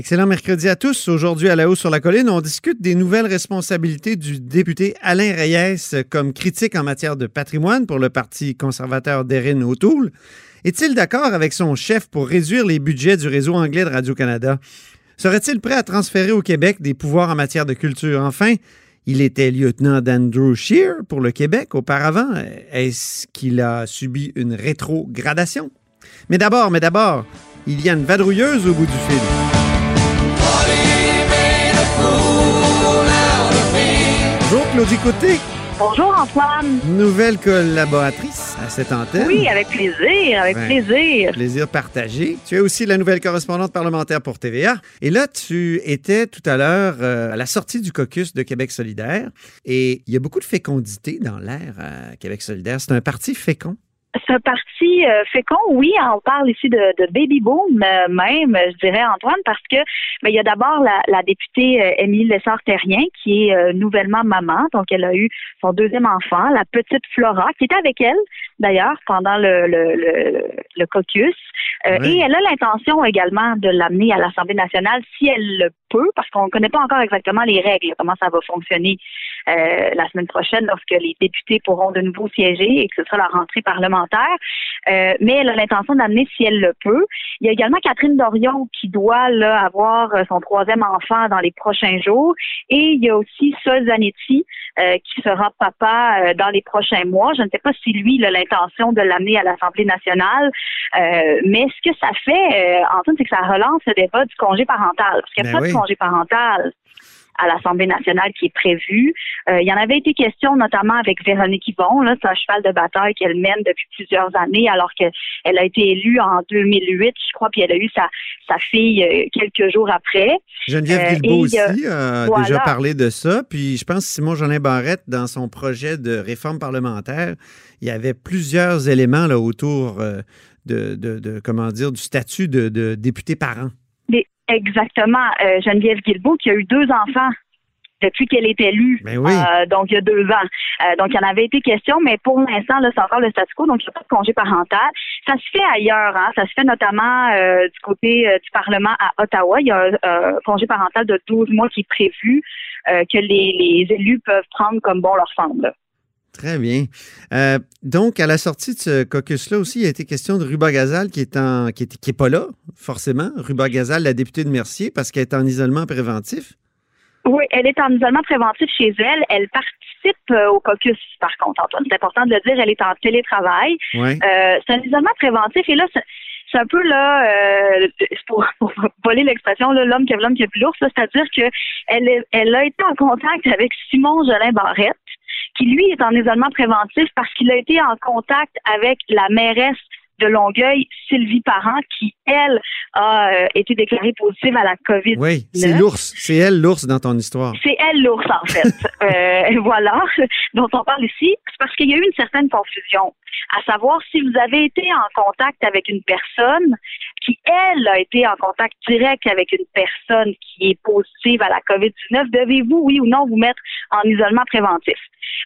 Excellent mercredi à tous. Aujourd'hui, à la hausse sur la colline, on discute des nouvelles responsabilités du député Alain Reyes comme critique en matière de patrimoine pour le Parti conservateur d'Erin O'Toole. Est-il d'accord avec son chef pour réduire les budgets du réseau anglais de Radio-Canada? Serait-il prêt à transférer au Québec des pouvoirs en matière de culture? Enfin, il était lieutenant d'Andrew Shear pour le Québec auparavant. Est-ce qu'il a subi une rétrogradation? Mais d'abord, mais d'abord, il y a une vadrouilleuse au bout du fil. Claudie Côté. Bonjour Antoine. Nouvelle collaboratrice à cette antenne. Oui, avec plaisir, avec plaisir. Plaisir partagé. Tu es aussi la nouvelle correspondante parlementaire pour TVA. Et là, tu étais tout à l'heure euh, à la sortie du caucus de Québec solidaire. Et il y a beaucoup de fécondité dans l'air à Québec solidaire. C'est un parti fécond. Un parti euh, fécond, oui. On parle ici de, de baby boom euh, même, je dirais Antoine, parce que ben, il y a d'abord la, la, députée euh, Émilie Lessard-Terrien qui est euh, nouvellement maman, donc elle a eu son deuxième enfant, la petite Flora, qui était avec elle d'ailleurs pendant le, le, le, le caucus. Et elle a l'intention également de l'amener à l'Assemblée nationale si elle le peut, parce qu'on ne connaît pas encore exactement les règles, comment ça va fonctionner euh, la semaine prochaine lorsque les députés pourront de nouveau siéger et que ce sera la rentrée parlementaire. Euh, mais elle a l'intention d'amener si elle le peut. Il y a également Catherine Dorion qui doit là, avoir son troisième enfant dans les prochains jours. Et il y a aussi Sol Zanetti euh, qui sera papa euh, dans les prochains mois. Je ne sais pas si lui a l'intention de l'amener à l'Assemblée nationale, euh, mais ce que ça fait, Antoine, c'est que ça relance le débat du congé parental. Parce qu'il n'y a ben pas de congé parental à l'Assemblée nationale qui est prévu. Euh, il y en avait été question notamment avec Véronique Yvon, là, c'est un cheval de bataille qu'elle mène depuis plusieurs années alors qu'elle a été élue en 2008, je crois, puis elle a eu sa, sa fille euh, quelques jours après. Geneviève euh, Guilbeault aussi a déjà parlé de ça, puis je pense que Simon Jolin Barrette, dans son projet de réforme parlementaire, il y avait plusieurs éléments là, autour de, de, de, comment dire, du statut de, de député parent. Exactement. Euh, Geneviève Guilbeault qui a eu deux enfants depuis qu'elle est élue, ben euh, donc il y a deux ans. Euh, donc, il y en avait été question, mais pour l'instant, là, c'est encore le statu quo, donc il n'y a pas de congé parental. Ça se fait ailleurs, hein? ça se fait notamment du côté du Parlement à Ottawa. Il y a un congé parental de 12 mois qui est prévu que les, élus peuvent prendre comme bon leur semble. Très bien. Euh, donc, à la sortie de ce caucus-là aussi, il a été question de Ruba Gazal qui est en, qui est, pas là, forcément. Ruba Gazal, la députée de Mercier, parce qu'elle est en isolement préventif. Oui, elle est en isolement préventif chez elle. Elle participe euh, au caucus, par contre, Antoine. C'est important de le dire, elle est en télétravail. Euh, c'est un isolement préventif. Et là, c'est un peu là, pour, voler l'expression, l'homme qui a l'homme qui a vu l'ours, c'est-à-dire que elle, elle a été en contact avec Simon Jolin Barrette, qui lui est en isolement préventif parce qu'il a été en contact avec la mairesse de Longueuil, Sylvie Parent, qui, elle, a euh, été déclarée positive à la COVID. Oui, c'est l'ours. C'est elle l'ours dans ton histoire. C'est elle l'ours, en fait. euh, voilà, dont on parle ici. C'est parce qu'il y a eu une certaine confusion, à savoir si vous avez été en contact avec une personne qui, elle, a été en contact direct avec une personne qui est positive à la COVID-19, devez-vous, oui ou non, vous mettre en isolement préventif?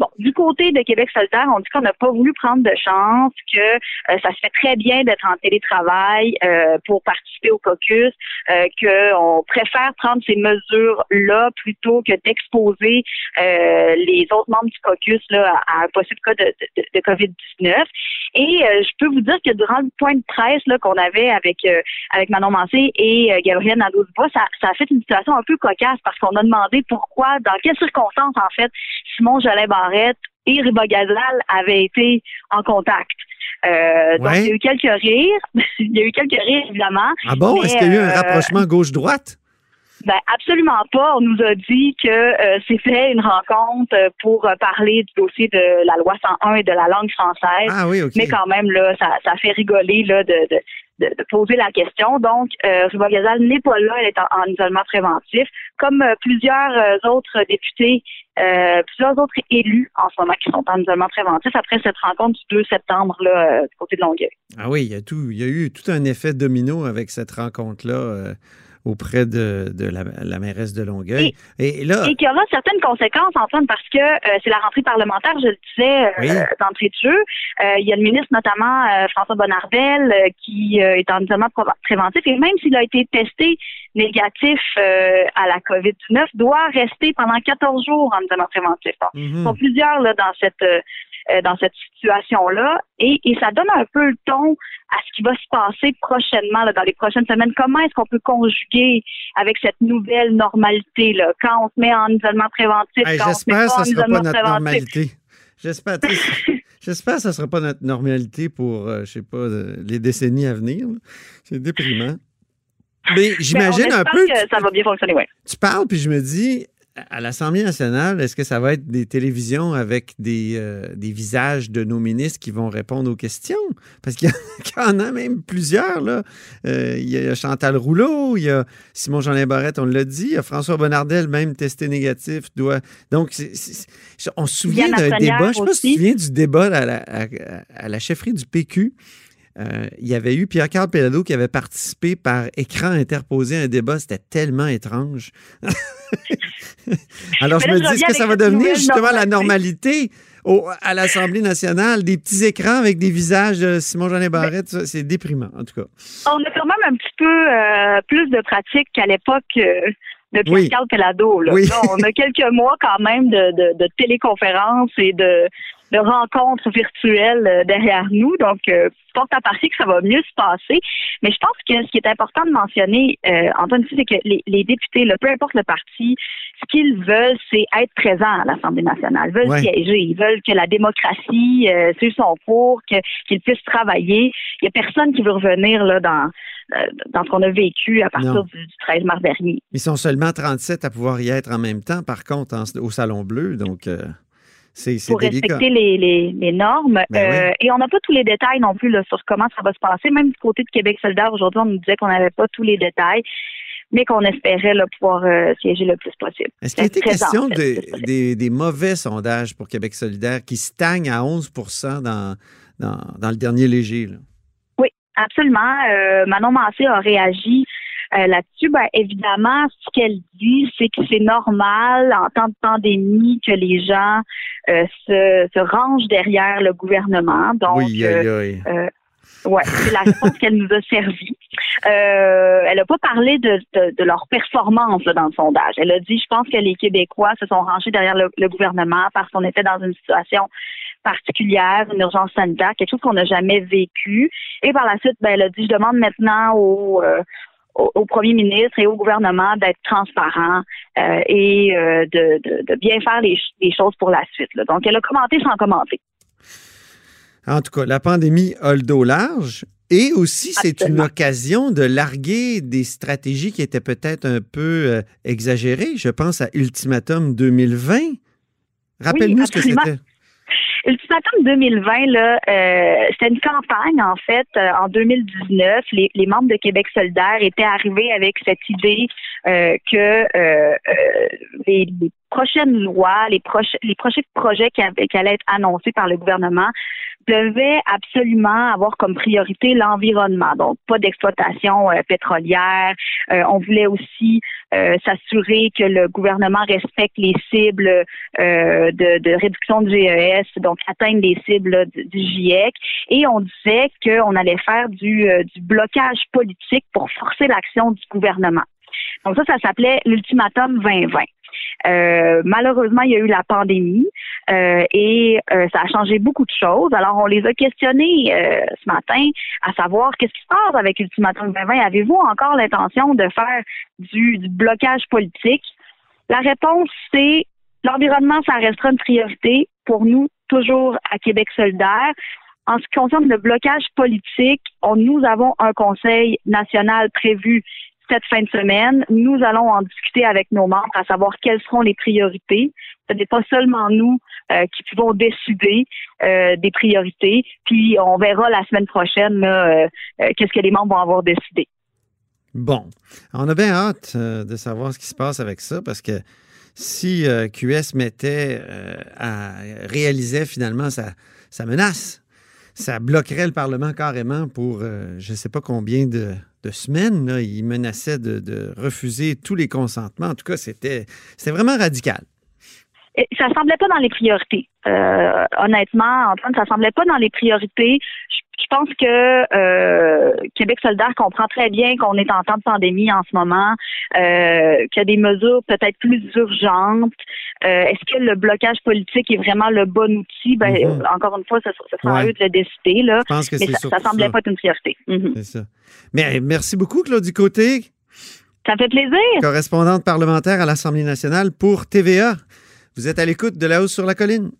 Bon, du côté de Québec solidaire, on dit qu'on n'a pas voulu prendre de chance, que euh, ça se fait très bien d'être en télétravail euh, pour participer au caucus, euh, qu'on préfère prendre ces mesures-là plutôt que d'exposer euh, les autres membres du caucus là, à un possible cas de, de, de COVID-19. Et je peux vous dire que durant le point de presse qu'on avait avec avec Manon Mancé et Gabriel Nadeau-Dubois, ça, ça a fait une situation un peu cocasse parce qu'on a demandé pourquoi, dans quelles circonstances, en fait, Simon Jolin Et Riba Gazal avaient été en contact. Euh, donc, il y a eu quelques rires. il y a eu quelques rires, évidemment. Ah bon? Est-ce qu'il y a eu un euh, rapprochement gauche-droite? Ben absolument pas. On nous a dit que euh, c'était une rencontre pour parler du dossier de la loi 101 et de la langue française. Ah oui, Mais quand même là, ça, ça fait rigoler là de, de, de, poser la question. Donc, euh, Gazal n'est pas là, elle est en, isolement préventif, comme euh, plusieurs euh, autres députés, euh, plusieurs autres élus en ce moment qui sont en isolement préventif après cette rencontre du 2 septembre là, du côté de Longueuil. Ah oui, il y a tout, il y a eu tout un effet domino avec cette rencontre-là auprès de, la, mairesse de Longueuil. Et, là, et qui aura certaines conséquences, Antoine, parce que euh, c'est la rentrée parlementaire, je le disais euh, d'entrée de jeu. Euh, il y a le ministre, notamment François Bonnardel, qui est en isolement préventif, et même s'il a été testé négatif à la COVID-19, doit rester pendant 14 jours en isolement préventif. Il y sont plusieurs là, dans cette euh, dans cette situation-là. Et, ça donne un peu le ton à ce qui va se passer prochainement, dans les prochaines semaines. Comment est-ce qu'on peut conjuguer avec cette nouvelle normalité, là, quand on se met en isolement préventif, J'espère que ce ne sera pas notre normalité. J'espère. J'espère que ce ne sera pas notre normalité pour, je euh, je sais pas, euh, les décennies à venir. C'est déprimant. Mais j'imagine un peu. Que ça va bien fonctionner, oui. Tu parles, puis je me dis, à l'Assemblée nationale, est-ce que ça va être des télévisions avec des, euh, des, visages de nos ministres qui vont répondre aux questions? Parce qu'il y, en a même plusieurs. Là. Euh, il y a Chantal Rouleau, il y a Simon-Jean Barrette, on l'a dit, il y a François Bonnardel, même testé négatif. Doit... Donc, on se souvient d'un débat, je ne sais pas si tu te souviens du débat à la, à la chefferie du PQ. Euh, il y avait eu Pierre-Carl Pelado qui avait participé par écran interposé à un débat. C'était tellement étrange. Alors, je me dis, est-ce que ça va devenir justement la normalité à l'Assemblée nationale? Des petits écrans avec des visages de Simon-Jean Barrette, c'est déprimant, en tout cas. On a quand même un petit peu euh, plus de pratique qu'à l'époque. Euh, de Pierre-Carl Pelado. on a quelques mois quand même de, de téléconférences et de, de rencontres virtuelles euh, derrière nous. Donc, euh, porte à partie que ça va mieux se passer. Mais je pense que ce qui est important de mentionner, euh, Antoine, c'est que les, les députés, peu importe le parti, ce qu'ils veulent, c'est être présents à l'Assemblée nationale. Ils veulent siéger. Ils veulent que la démocratie euh, suive son cours, qu'ils puissent travailler. Il n'y a personne qui veut revenir là dans dans ce qu'on a vécu à partir du, 13 mars dernier. Ils sont seulement 37 à pouvoir y être en même temps, par contre, au Salon Bleu. Donc, pour respecter les, normes. Ben euh, et on n'a pas tous les détails non plus sur comment ça va se passer. Même du côté de Québec solidaire, aujourd'hui, on nous disait qu'on n'avait pas tous les détails mais qu'on espérait pouvoir euh, siéger le plus possible. Est-ce qu'il était question des, mauvais sondages pour Québec solidaire qui stagnent à 11 dans, dans, le dernier léger? Oui, absolument. Euh, Manon Massé a réagi euh, là-dessus, ben, évidemment, ce qu'elle dit, c'est que c'est normal en temps de pandémie que les gens euh, se, se, rangent derrière le gouvernement. Donc, oui, euh, ouais, c'est la réponse qu'elle nous a servi. elle n'a pas parlé de, de, leur performance dans le sondage. Elle a dit, je pense que les Québécois se sont rangés derrière le, le gouvernement parce qu'on était dans une situation particulière, une urgence sanitaire, quelque chose qu'on n'a jamais vécu. Et par la suite, ben, elle a dit, je demande maintenant aux, au, premier ministre et au gouvernement d'être transparent euh, et euh, de, bien faire les, choses pour la suite. Donc, elle a commenté sans commenter. En tout cas, la pandémie a le dos large. Et aussi, c'est une occasion de larguer des stratégies qui étaient peut-être un peu euh, exagérées. Je pense à Ultimatum 2020. Rappelle-nous ce que c'était. Ultimatum 2020, là, euh, c'était une campagne, en fait, euh, en 2019. Les, les, membres de Québec solidaire étaient arrivés avec cette idée euh, que euh, euh, les, les, prochaines lois, les, proches, les prochains projets qui, qui allaient être annoncés par le gouvernement devait absolument avoir comme priorité l'environnement. Donc, pas d'exploitation euh, pétrolière. Euh, on voulait aussi euh, s'assurer que le gouvernement respecte les cibles de, de, réduction du GES, donc atteindre les cibles du, GIEC. Et on disait qu'on allait faire du, du blocage politique pour forcer l'action du gouvernement. Donc ça, ça s'appelait l'ultimatum 2020. Euh, malheureusement, il y a eu la pandémie euh, et euh, ça a changé beaucoup de choses. Alors, on les a questionnés ce matin à savoir qu'est-ce qui se passe avec Ultimatum 2020. Avez-vous encore l'intention de faire du, du blocage politique? La réponse, c'est l'environnement, ça restera une priorité pour nous, toujours à Québec solidaire. En ce qui concerne le blocage politique, on, nous avons un conseil national prévu cette fin de semaine, nous allons en discuter avec nos membres à savoir quelles seront les priorités. Ce n'est pas seulement nous euh, qui pouvons décider euh, des priorités, puis on verra la semaine prochaine euh, qu'est-ce que les membres vont avoir décidé. Bon, on a bien hâte de savoir ce qui se passe avec ça parce que si QS mettait à réaliser finalement sa menace ça bloquerait le Parlement carrément pour euh, je ne sais pas combien de, semaines. Là. Il menaçait de, refuser tous les consentements. En tout cas, c'était vraiment radical. ça semblait pas dans les priorités. Euh, honnêtement, Antoine, ça semblait pas dans les priorités. Je, pense que euh, Québec solidaire comprend très bien qu'on est en temps de pandémie en ce moment, euh, qu'il y a des mesures peut-être plus urgentes. Est-ce que le blocage politique est vraiment le bon outil? Ben, mhm. Encore une fois, ce, sera à eux de le décider. Là. Je pense que Mais ça, ça semblait pas être une priorité. Mhm. C'est ça. Mais merci beaucoup, Claude Côté. Ça fait plaisir. Correspondante parlementaire à l'Assemblée nationale pour TVA. Vous êtes à l'écoute de La Hausse sur la Colline.